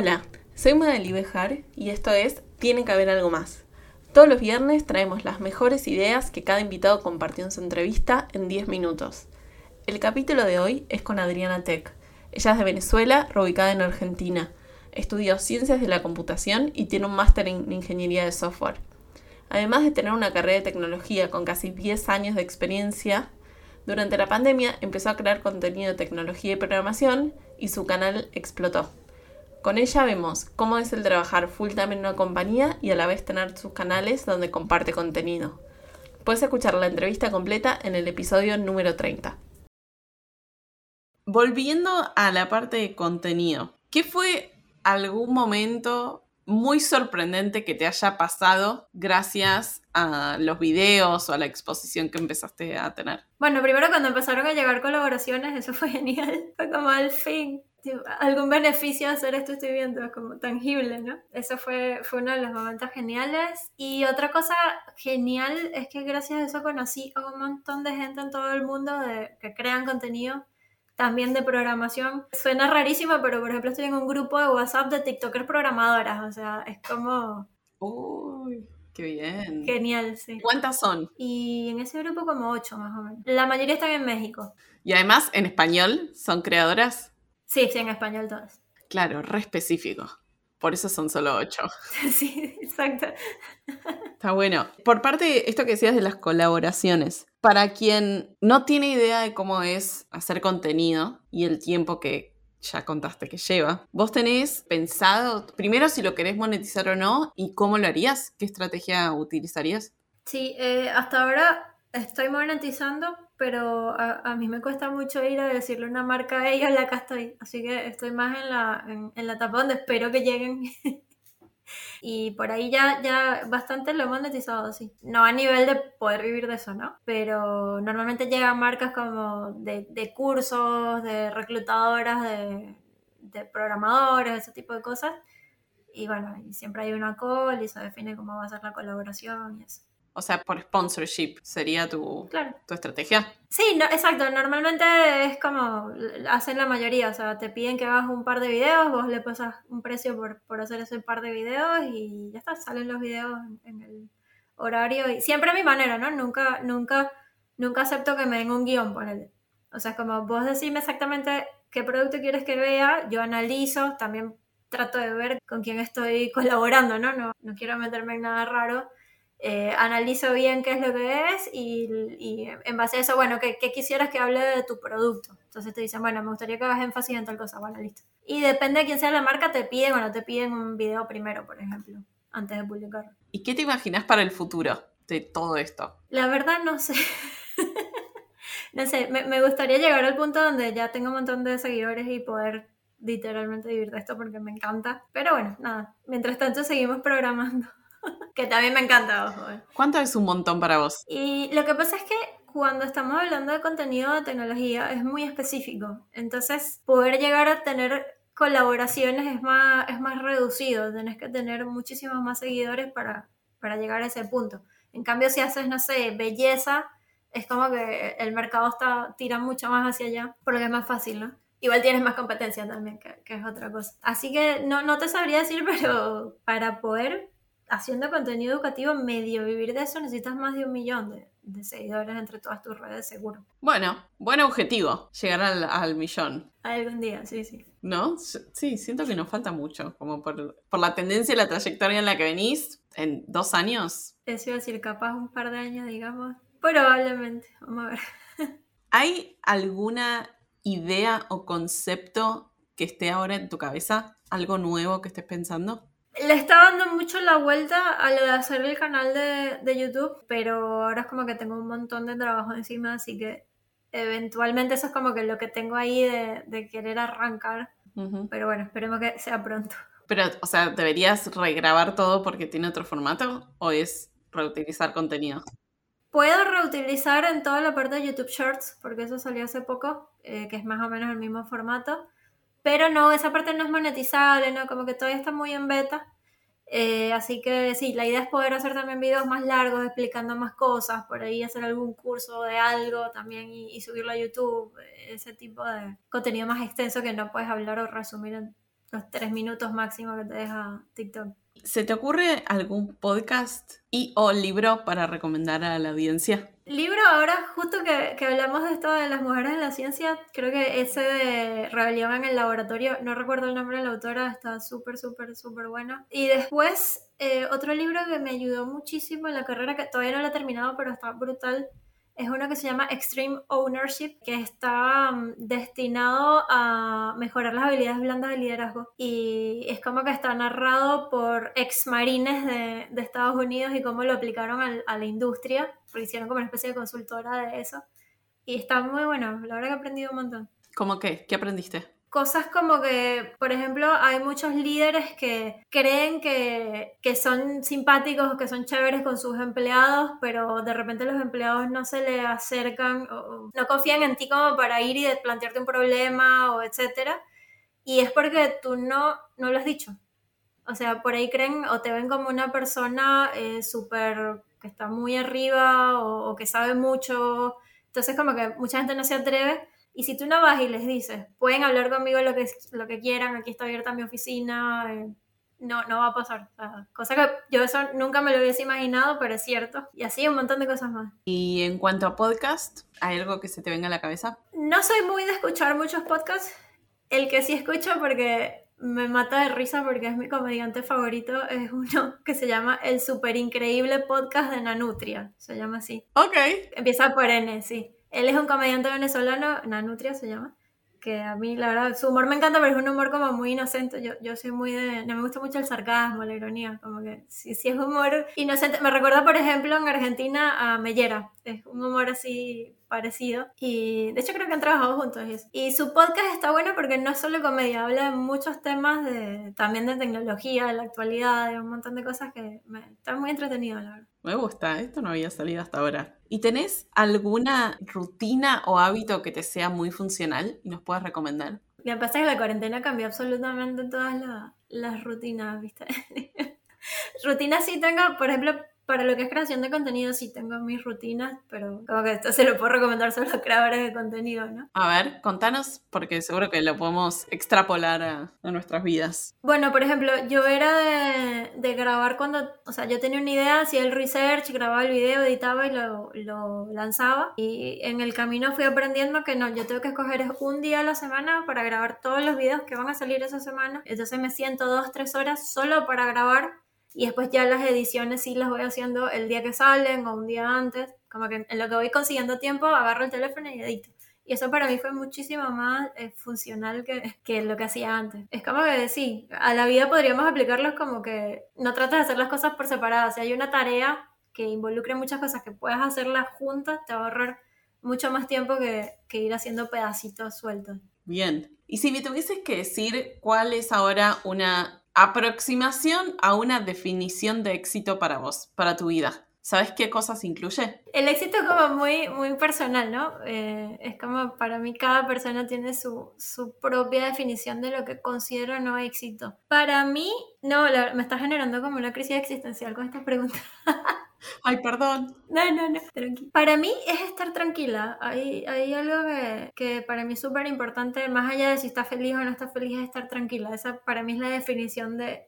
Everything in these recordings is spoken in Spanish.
Hola, soy Madeli Bejar y esto es Tiene que haber algo más. Todos los viernes traemos las mejores ideas que cada invitado compartió en su entrevista en 10 minutos. El capítulo de hoy es con Adriana Tech. Ella es de Venezuela, ubicada en Argentina. Estudió Ciencias de la Computación y tiene un máster en Ingeniería de Software. Además de tener una carrera de tecnología con casi 10 años de experiencia, durante la pandemia empezó a crear contenido de tecnología y programación y su canal explotó. Con ella vemos cómo es el trabajar full time en una compañía y a la vez tener sus canales donde comparte contenido. Puedes escuchar la entrevista completa en el episodio número 30. Volviendo a la parte de contenido, ¿qué fue algún momento muy sorprendente que te haya pasado gracias a los videos o a la exposición que empezaste a tener? Bueno, primero cuando empezaron a llegar colaboraciones, eso fue genial. Fue como al fin algún beneficio de hacer esto estoy viendo, como tangible, ¿no? Eso fue, fue uno de los momentos geniales. Y otra cosa genial es que gracias a eso conocí a un montón de gente en todo el mundo de, que crean contenido, también de programación. Suena rarísimo, pero por ejemplo estoy en un grupo de WhatsApp de TikTokers programadoras, o sea, es como... Uy. Qué bien. Genial, sí. ¿Cuántas son? Y en ese grupo como ocho más o menos. La mayoría están en México. Y además en español son creadoras. Sí, sí, en español todas. Claro, re específico. Por eso son solo ocho. Sí, exacto. Está bueno. Por parte de esto que decías de las colaboraciones, para quien no tiene idea de cómo es hacer contenido y el tiempo que ya contaste que lleva, vos tenés pensado primero si lo querés monetizar o no y cómo lo harías, qué estrategia utilizarías. Sí, eh, hasta ahora estoy monetizando, pero a, mí me cuesta mucho ir a decirle una marca a ellos, la acá estoy. Así que estoy más en la, en, la etapa donde espero que lleguen. y por ahí ya, ya bastante lo he monetizado, sí. No a nivel de poder vivir de eso, ¿no? Pero normalmente llegan marcas como de, de cursos, de reclutadoras, de, de programadores, ese tipo de cosas. Y bueno, siempre hay una call y se define cómo va a ser la colaboración y eso. O sea, por sponsorship sería tu, tu estrategia. Sí, no, exacto. Normalmente es como hacen la mayoría. O sea, te piden que hagas un par de videos, vos le pasas un precio por, por hacer ese par de videos y ya está, salen los videos en, el horario. Y siempre a mi manera, ¿no? Nunca, nunca, nunca acepto que me den un guion, por él. O sea, es como vos decime exactamente qué producto quieres que vea, yo analizo, también trato de ver con quién estoy colaborando, ¿no? No, no quiero meterme en nada raro eh, analizo bien qué es lo que es y, en base a eso, bueno, ¿qué, quisieras que hable de tu producto? Entonces te dicen, bueno, me gustaría que hagas énfasis en tal cosa, bueno, listo. Y depende de quién sea la marca, te piden o no te piden un video primero, por ejemplo, antes de publicarlo. ¿Y qué te imaginas para el futuro de todo esto? La verdad no sé. no sé, me, me gustaría llegar al punto donde ya tengo un montón de seguidores y poder literalmente vivir de esto porque me encanta. Pero bueno, nada, mientras tanto seguimos programando. que también me encanta, ojo. Eh. ¿Cuánto es un montón para vos? Y lo que pasa es que cuando estamos hablando de contenido de tecnología es muy específico. Entonces, poder llegar a tener colaboraciones es más, es más reducido. Tenés que tener muchísimos más seguidores para, para llegar a ese punto. En cambio, si haces, no sé, belleza, es como que el mercado está, tira mucho más hacia allá, porque es más fácil, ¿no? Igual tienes más competencia también, que, que es otra cosa. Así que no, no te sabría decir, pero para poder haciendo contenido educativo, medio vivir de eso, necesitas más de un millón de, seguidores entre todas tus redes, seguro. Bueno, buen objetivo, llegar al, millón. Algún día, sí, sí. ¿No? Sí, siento que nos falta mucho, como por, la tendencia y la trayectoria en la que venís, en dos años. Eso iba a decir, capaz un par de años, digamos. Probablemente, vamos a ver. ¿Hay alguna idea o concepto que esté ahora en tu cabeza? ¿Algo nuevo que estés pensando? Le estaba dando mucho la vuelta a lo de hacer el canal de, YouTube, pero ahora es como que tengo un montón de trabajo encima, así que eventualmente eso es como que lo que tengo ahí de, querer arrancar. Pero bueno, esperemos que sea pronto. Pero, o sea, ¿deberías regrabar todo porque tiene otro formato o es reutilizar contenido? Puedo reutilizar en toda la parte de YouTube Shorts, porque eso salió hace poco, eh, que es más o menos el mismo formato. Pero no, esa parte no es monetizable, ¿no? Como que todavía está muy en beta. Eh, así que sí, la idea es poder hacer también videos más largos explicando más cosas, por ahí hacer algún curso de algo también y, subirlo a YouTube, ese tipo de contenido más extenso que no puedes hablar o resumir en los tres minutos máximo que te deja TikTok. ¿Se te ocurre algún podcast y o libro para recomendar a la audiencia? Libro, ahora justo que, que, hablamos de esto de las mujeres en la ciencia, creo que ese de Rebelión en el Laboratorio, no recuerdo el nombre de la autora, está súper, súper, súper bueno. Y después, eh, otro libro que me ayudó muchísimo en la carrera, que todavía no lo he terminado, pero está brutal, es uno que se llama Extreme Ownership, que está mm, destinado a mejorar las habilidades blandas de liderazgo. Y es como que está narrado por ex marines de, de Estados Unidos y cómo lo aplicaron a, a la industria, porque hicieron como una especie de consultora de eso. Y está muy bueno, la verdad que he aprendido un montón. ¿Cómo qué? ¿Qué aprendiste? Cosas como que, por ejemplo, hay muchos líderes que creen que, que son simpáticos, que son chéveres con sus empleados, pero de repente los empleados no se le acercan o no confían en ti como para ir y plantearte un problema o etcétera. Y es porque tú no, no lo has dicho. O sea, por ahí creen o te ven como una persona eh, súper que está muy arriba o, o que sabe mucho. Entonces como que mucha gente no se atreve y si tú no vas y les dices, pueden hablar conmigo lo que, lo que quieran, aquí está abierta mi oficina, eh, no, no va a pasar. O sea, cosa que yo eso nunca me lo hubiese imaginado, pero es cierto. Y así un montón de cosas más. Y en cuanto a podcast, ¿hay algo que se te venga a la cabeza? No soy muy de escuchar muchos podcasts. El que sí escucho porque me mata de risa porque es mi comediante favorito es uno que se llama El Super Increíble Podcast de Nanutria. Se llama así. Ok. Empieza por N, sí. Él es un comediante venezolano, Nanutria se llama, que a mí la verdad su humor me encanta, pero es un humor como muy inocente. Yo, yo soy muy de... No me gusta mucho el sarcasmo, la ironía, como que si, si es humor inocente. Me recuerda, por ejemplo, en Argentina a Mellera. Es un humor así parecido. Y de hecho creo que han trabajado juntos. Y su podcast está bueno porque no es solo comedia, habla de muchos temas de, también de tecnología, de la actualidad, de un montón de cosas que me, está muy entretenido, la verdad. Me gusta, esto no había salido hasta ahora. ¿Y tenés alguna rutina o hábito que te sea muy funcional y nos puedas recomendar? Que pasa que la cuarentena cambió absolutamente todas la, las rutinas, ¿viste? rutinas sí tengo, por ejemplo, para lo que es creación de contenido sí tengo mis rutinas, pero como que esto se lo puedo recomendar solo a creadores de contenido, ¿no? A ver, contanos, porque seguro que lo podemos extrapolar a, a nuestras vidas. Bueno, por ejemplo, yo era de, de, grabar cuando, o sea, yo tenía una idea, hacía el research, grababa el video, editaba y lo, lo lanzaba. Y en el camino fui aprendiendo que no, yo tengo que escoger un día a la semana para grabar todos los videos que van a salir esa semana. Entonces me siento dos, tres horas solo para grabar y después ya las ediciones sí las voy haciendo el día que salen o un día antes, como que en lo que voy consiguiendo tiempo agarro el teléfono y edito. Y eso para mí fue muchísimo más eh, funcional que, que, lo que hacía antes. Es como que sí, a la vida podríamos aplicarlos como que no tratas de hacer las cosas por separado. Si hay una tarea que involucre muchas cosas que puedas hacerlas juntas, te va a ahorrar mucho más tiempo que, que ir haciendo pedacitos sueltos. Bien. Y si me tuvieses que decir cuál es ahora una aproximación a una definición de éxito para vos, para tu vida. ¿Sabes qué cosas incluye? El éxito es como muy, muy personal, ¿no? Eh, es como para mí cada persona tiene su, su, propia definición de lo que considero no éxito. Para mí, no, la, me está generando como una crisis existencial con esta pregunta. Ay, perdón. No, no, no, tranquila. Para mí es estar tranquila. Hay, hay algo que, que para mí es súper importante, más allá de si está feliz o no está feliz, es estar tranquila. Esa para mí es la definición de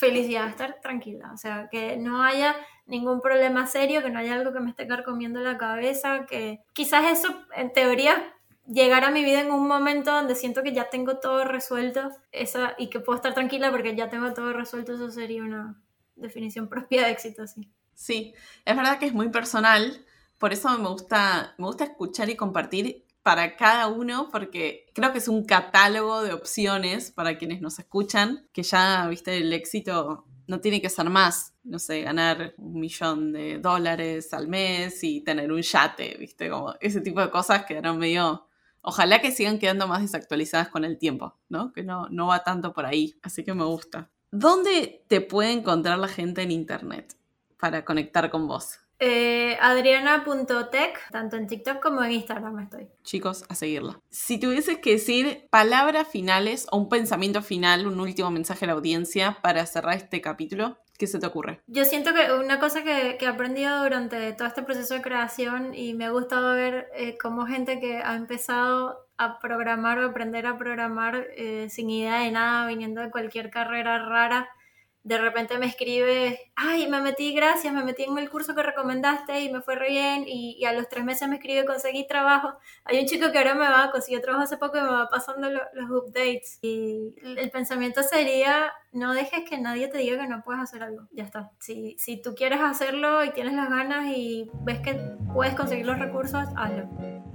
felicidad, estar tranquila. O sea, que no haya ningún problema serio, que no haya algo que me esté carcomiendo la cabeza, que quizás eso, en teoría, llegar a mi vida en un momento donde siento que ya tengo todo resuelto esa, y que puedo estar tranquila porque ya tengo todo resuelto, eso sería una definición propia de éxito, sí. Sí, es verdad que es muy personal, por eso me gusta, me gusta escuchar y compartir para cada uno, porque creo que es un catálogo de opciones para quienes nos escuchan, que ya, viste, el éxito no tiene que ser más, no sé, ganar un millón de dólares al mes y tener un yate, viste, como ese tipo de cosas quedaron medio... Ojalá que sigan quedando más desactualizadas con el tiempo, ¿no? Que no, no va tanto por ahí, así que me gusta. ¿Dónde te puede encontrar la gente en Internet? Para conectar con vos? Eh, Adriana.tech, tanto en TikTok como en Instagram estoy. Chicos, a seguirla. Si tuvieses que decir palabras finales o un pensamiento final, un último mensaje a la audiencia para cerrar este capítulo, ¿Qué se te ocurre? Yo siento que una cosa que, que he aprendido durante todo este proceso de creación y me ha gustado ver eh, cómo gente que ha empezado a programar o aprender a programar eh, sin idea de nada, viniendo de cualquier carrera rara, de repente me escribe, ay, me metí, gracias, me metí en el curso que recomendaste y me fue re bien, y, a los tres meses me escribe, conseguí trabajo. Hay un chico que ahora me va, consiguió trabajo hace poco y me va pasando los updates. Y el pensamiento sería, no dejes que nadie te diga que no puedes hacer algo, ya está. Si, si tú quieres hacerlo y tienes las ganas y ves que puedes conseguir los recursos, hazlo.